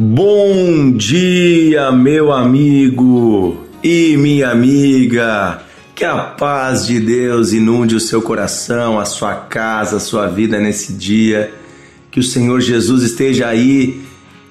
Bom dia, meu amigo e minha amiga. Que a paz de Deus inunde o seu coração, a sua casa, a sua vida nesse dia. Que o Senhor Jesus esteja aí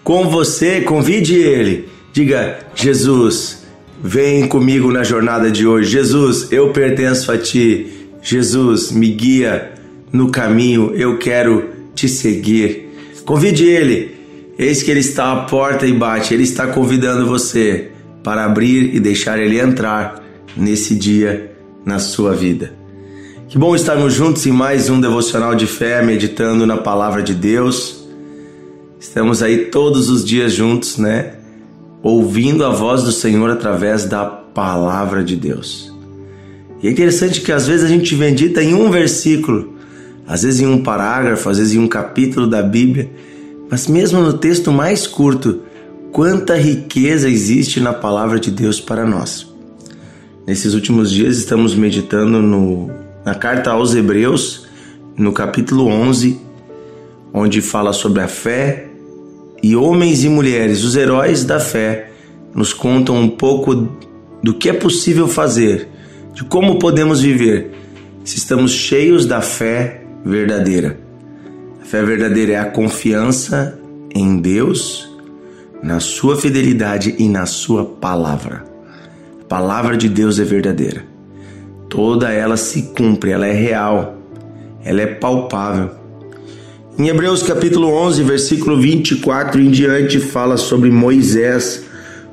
com você. Convide Ele. Diga: Jesus, vem comigo na jornada de hoje. Jesus, eu pertenço a Ti. Jesus, me guia no caminho. Eu quero te seguir. Convide Ele. Eis que Ele está à porta e bate. Ele está convidando você para abrir e deixar Ele entrar nesse dia na sua vida. Que bom estarmos juntos em mais um devocional de fé, meditando na palavra de Deus. Estamos aí todos os dias juntos, né? Ouvindo a voz do Senhor através da palavra de Deus. E é interessante que às vezes a gente medita em um versículo, às vezes em um parágrafo, às vezes em um capítulo da Bíblia, mas mesmo no texto mais curto, quanta riqueza existe na palavra de Deus para nós. Nesses últimos dias estamos meditando no, na carta aos Hebreus, no capítulo 11, onde fala sobre a fé e homens e mulheres, os heróis da fé, nos contam um pouco do que é possível fazer, de como podemos viver se estamos cheios da fé verdadeira. Fé verdadeira é a confiança em Deus, na sua fidelidade e na sua palavra. A palavra de Deus é verdadeira. Toda ela se cumpre, ela é real, ela é palpável. Em Hebreus capítulo 11, versículo 24 em diante, fala sobre Moisés.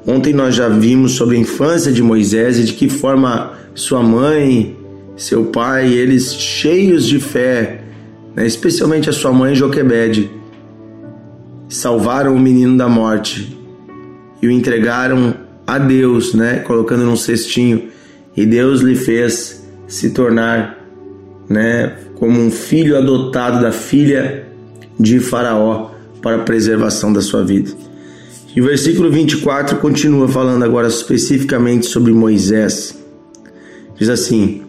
Ontem nós já vimos sobre a infância de Moisés e de que forma sua mãe, seu pai, eles cheios de fé, né, especialmente a sua mãe Joquebede, salvaram o menino da morte e o entregaram a Deus, né, colocando num cestinho, e Deus lhe fez se tornar, né, como um filho adotado da filha de Faraó para a preservação da sua vida. E o versículo 24 continua falando agora especificamente sobre Moisés. Diz assim: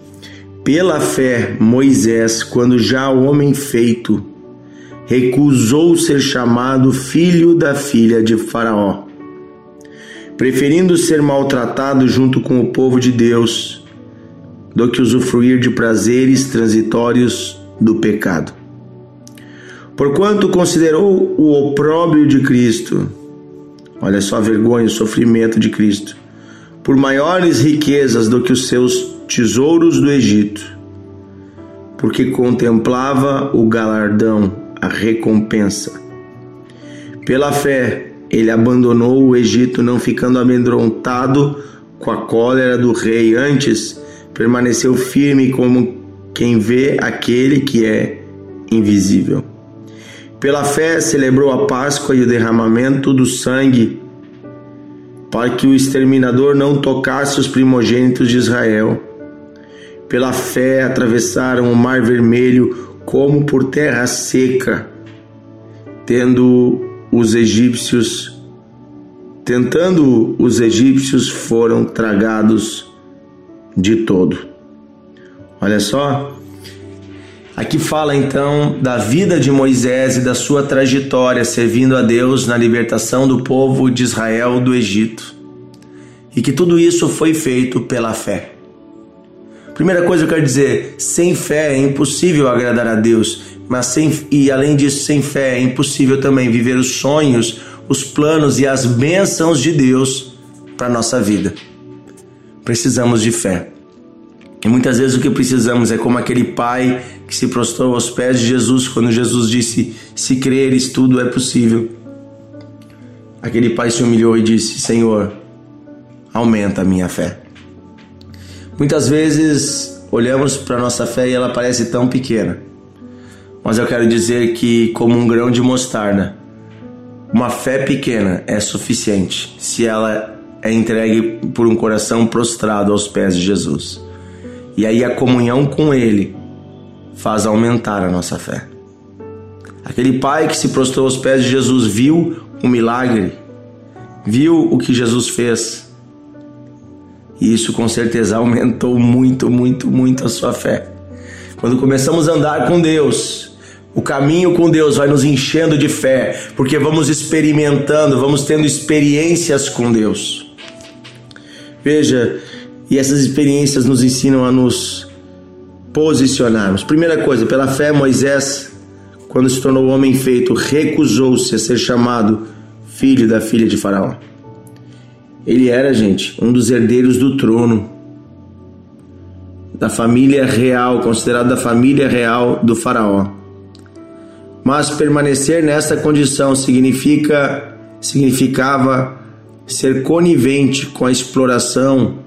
Pela fé, Moisés, quando já homem feito, recusou ser chamado filho da filha de Faraó, preferindo ser maltratado junto com o povo de Deus do que usufruir de prazeres transitórios do pecado. Porquanto considerou o opróbrio de Cristo, olha só a vergonha, o sofrimento de Cristo, por maiores riquezas do que os seus tesouros do Egito, porque contemplava o galardão a recompensa. Pela fé, ele abandonou o Egito, não ficando amedrontado com a cólera do rei. Antes, permaneceu firme como quem vê aquele que é invisível. Pela fé, celebrou a Páscoa e o derramamento do sangue, para que o exterminador não tocasse os primogênitos de Israel. Pela fé, atravessaram o Mar Vermelho como por terra seca, tendo os egípcios, tentando os egípcios foram tragados de todo. Olha só, aqui fala então da vida de Moisés e da sua trajetória servindo a Deus na libertação do povo de Israel do Egito. E que tudo isso foi feito pela fé. Primeira coisa que eu quero dizer, sem fé é impossível agradar a Deus, mas sem e além disso, sem fé é impossível também viver os sonhos, os planos e as bênçãos de Deus para nossa vida. Precisamos de fé. E muitas vezes o que precisamos é como aquele pai que se prostrou aos pés de Jesus quando Jesus disse: "Se creres, tudo é possível". Aquele pai se humilhou e disse: "Senhor, aumenta a minha fé". Muitas vezes olhamos para nossa fé e ela parece tão pequena. Mas eu quero dizer que, como um grão de mostarda, uma fé pequena é suficiente se ela é entregue por um coração prostrado aos pés de Jesus. E aí a comunhão com Ele faz aumentar a nossa fé. Aquele pai que se prostrou aos pés de Jesus viu o milagre, viu o que Jesus fez e isso com certeza aumentou muito, muito, muito a sua fé. Quando começamos a andar com Deus, O caminho com Deus vai nos enchendo de fé, porque vamos experimentando, vamos tendo experiências com Deus. Veja, e essas experiências nos ensinam a nos posicionarmos. Primeira coisa, pela fé, Moisés, quando se tornou homem feito, recusou-se a ser chamado filho da filha de Faraó. Ele era, gente, um dos herdeiros do trono, da família real, considerado da família real do Faraó. Mas permanecer nessa condição significa significava ser conivente com a exploração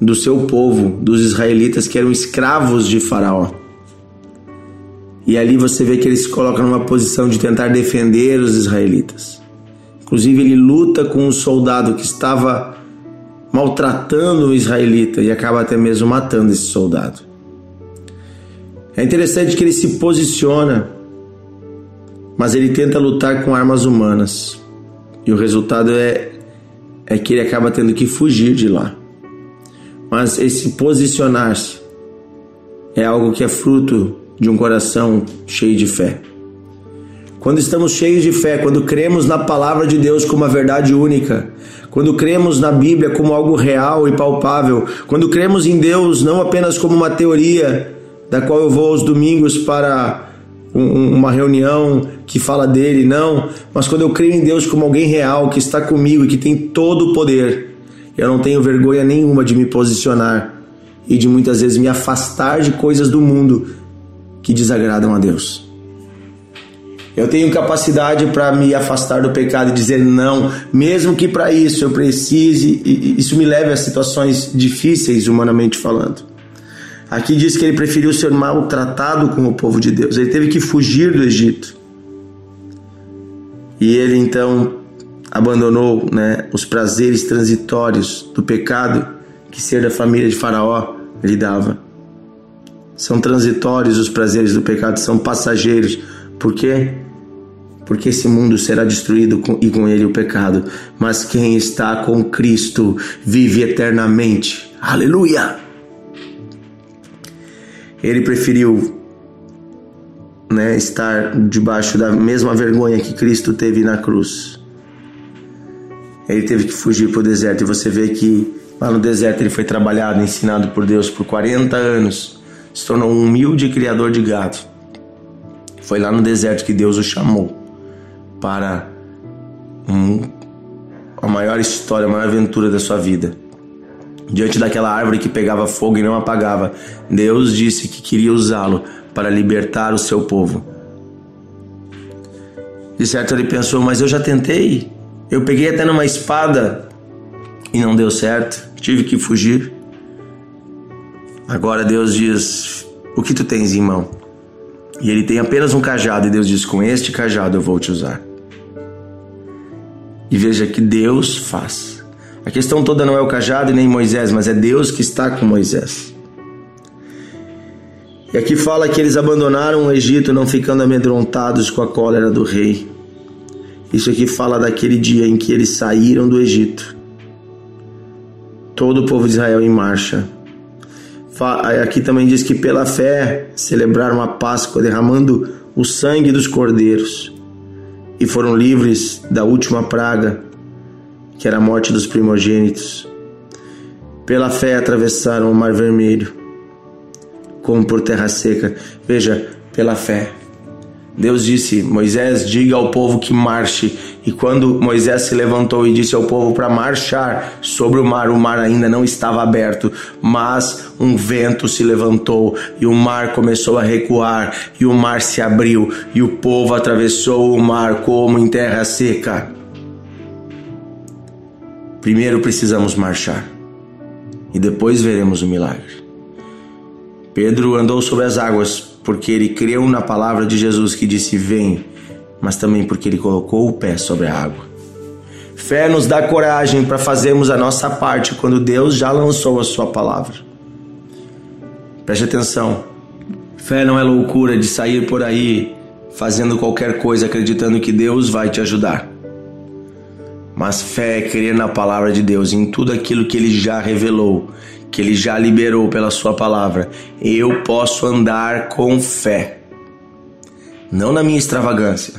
do seu povo, dos israelitas que eram escravos de Faraó. E ali você vê que ele se coloca numa posição de tentar defender os israelitas. Inclusive, ele luta com um soldado que estava maltratando o israelita e acaba até mesmo matando esse soldado. É interessante que ele se posiciona, mas ele tenta lutar com armas humanas. E o resultado é, é que ele acaba tendo que fugir de lá. Mas esse posicionar-se é algo que é fruto de um coração cheio de fé. Quando estamos cheios de fé, quando cremos na palavra de Deus como uma verdade única, quando cremos na Bíblia como algo real e palpável, quando cremos em Deus não apenas como uma teoria, da qual eu vou aos domingos para um, uma reunião que fala dele, não, mas quando eu creio em Deus como alguém real que está comigo e que tem todo o poder, eu não tenho vergonha nenhuma de me posicionar e de muitas vezes me afastar de coisas do mundo que desagradam a Deus. Eu tenho capacidade para me afastar do pecado e dizer não, mesmo que para isso eu precise, isso me leve a situações difíceis, humanamente falando. Aqui diz que ele preferiu ser maltratado com o povo de Deus. Ele teve que fugir do Egito. E ele então abandonou né, os prazeres transitórios do pecado que ser da família de Faraó lhe dava. São transitórios os prazeres do pecado, são passageiros. Por quê? Porque esse mundo será destruído e com ele o pecado. Mas quem está com Cristo vive eternamente. Aleluia! Ele preferiu né, estar debaixo da mesma vergonha que Cristo teve na cruz. Ele teve que fugir para o deserto e você vê que lá no deserto ele foi trabalhado, ensinado por Deus por 40 anos, se tornou um humilde criador de gado. Foi lá no deserto que Deus o chamou para a maior história, a maior aventura da sua vida diante daquela árvore que pegava fogo e não apagava, Deus disse que queria usá-lo para libertar o seu povo. De certo ele pensou, mas eu já tentei. Eu peguei até numa espada e não deu certo. Tive que fugir. Agora Deus diz: O que tu tens em mão? E ele tem apenas um cajado, e Deus diz: Com este cajado eu vou te usar. E veja que Deus faz. A questão toda não é o cajado e nem Moisés, mas é Deus que está com Moisés. E aqui fala que eles abandonaram o Egito, não ficando amedrontados com a cólera do rei. Isso aqui fala daquele dia em que eles saíram do Egito. Todo o povo de Israel em marcha. Aqui também diz que pela fé celebraram a Páscoa, derramando o sangue dos cordeiros, e foram livres da última praga que era a morte dos primogênitos. Pela fé atravessaram o Mar Vermelho, como por terra seca. Veja, pela fé. Deus disse: Moisés, diga ao povo que marche. E quando Moisés se levantou e disse ao povo para marchar sobre o mar, o mar ainda não estava aberto, mas um vento se levantou e o mar começou a recuar, e o mar se abriu, e o povo atravessou o mar como em terra seca. Primeiro precisamos marchar e depois veremos o milagre. Pedro andou sobre as águas porque ele creu na palavra de Jesus que disse: Vem, mas também porque ele colocou o pé sobre a água. Fé nos dá coragem para fazermos a nossa parte quando Deus já lançou a sua palavra. Preste atenção. Fé não é loucura de sair por aí fazendo qualquer coisa acreditando que Deus vai te ajudar. Mas fé é crer na palavra de Deus, em tudo aquilo que ele já revelou, que ele já liberou pela sua palavra. Eu posso andar com fé. não na minha extravagância,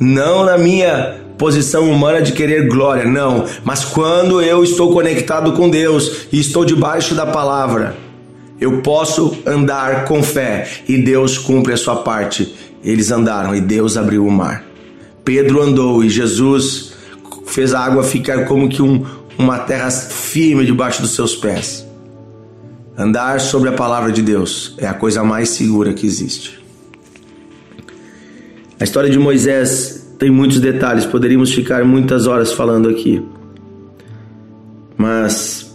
não na minha posição humana de querer glória, não, mas quando eu estou conectado com Deus e estou debaixo da palavra, eu posso andar com fé e Deus cumpre a sua parte. Eles andaram e Deus abriu o mar. Pedro andou e Jesus fez a água ficar como que um, uma terra firme debaixo dos seus pés. Andar sobre a palavra de Deus é a coisa mais segura que existe. A história de Moisés tem muitos detalhes, poderíamos ficar muitas horas falando aqui. Mas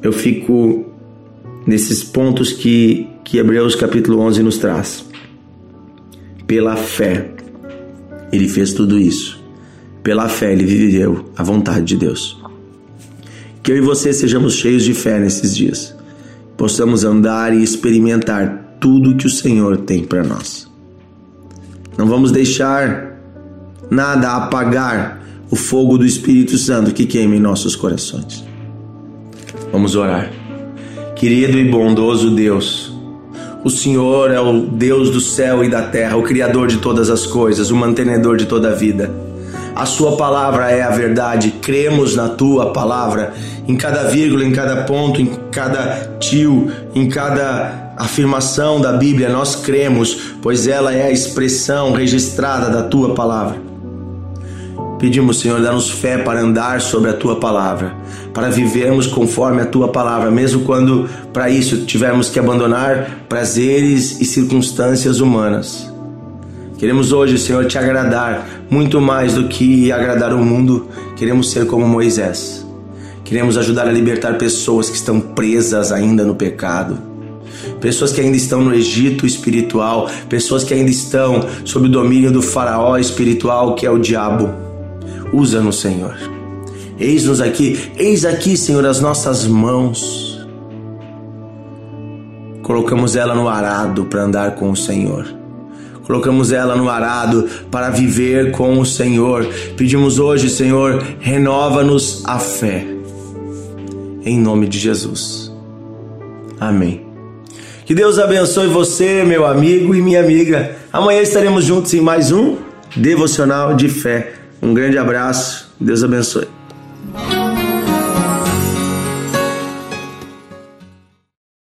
eu fico nesses pontos que, que Hebreus capítulo 11 nos traz. Pela fé, ele fez tudo isso. Pela fé, ele viveu a vontade de Deus. Que eu e você sejamos cheios de fé nesses dias. Possamos andar e experimentar tudo que o Senhor tem para nós. Não vamos deixar nada apagar o fogo do Espírito Santo que queima em nossos corações. Vamos orar. Querido e bondoso Deus, o Senhor é o Deus do céu e da terra, o Criador de todas as coisas, o mantenedor de toda a vida. A Sua palavra é a verdade, cremos na Tua palavra, em cada vírgula, em cada ponto, em cada tio, em cada afirmação da Bíblia, nós cremos, pois ela é a expressão registrada da Tua palavra. Pedimos, Senhor, dá-nos fé para andar sobre a tua palavra, para vivermos conforme a tua palavra, mesmo quando para isso tivermos que abandonar prazeres e circunstâncias humanas. Queremos hoje, Senhor, te agradar muito mais do que agradar o mundo, queremos ser como Moisés. Queremos ajudar a libertar pessoas que estão presas ainda no pecado pessoas que ainda estão no Egito espiritual, pessoas que ainda estão sob o domínio do faraó espiritual que é o diabo. Usa-nos, Senhor. Eis-nos aqui, eis aqui, Senhor, as nossas mãos. Colocamos ela no arado para andar com o Senhor. Colocamos ela no arado para viver com o Senhor. Pedimos hoje, Senhor, renova-nos a fé. Em nome de Jesus. Amém. Que Deus abençoe você, meu amigo e minha amiga. Amanhã estaremos juntos em mais um devocional de fé. Um grande abraço, Deus abençoe.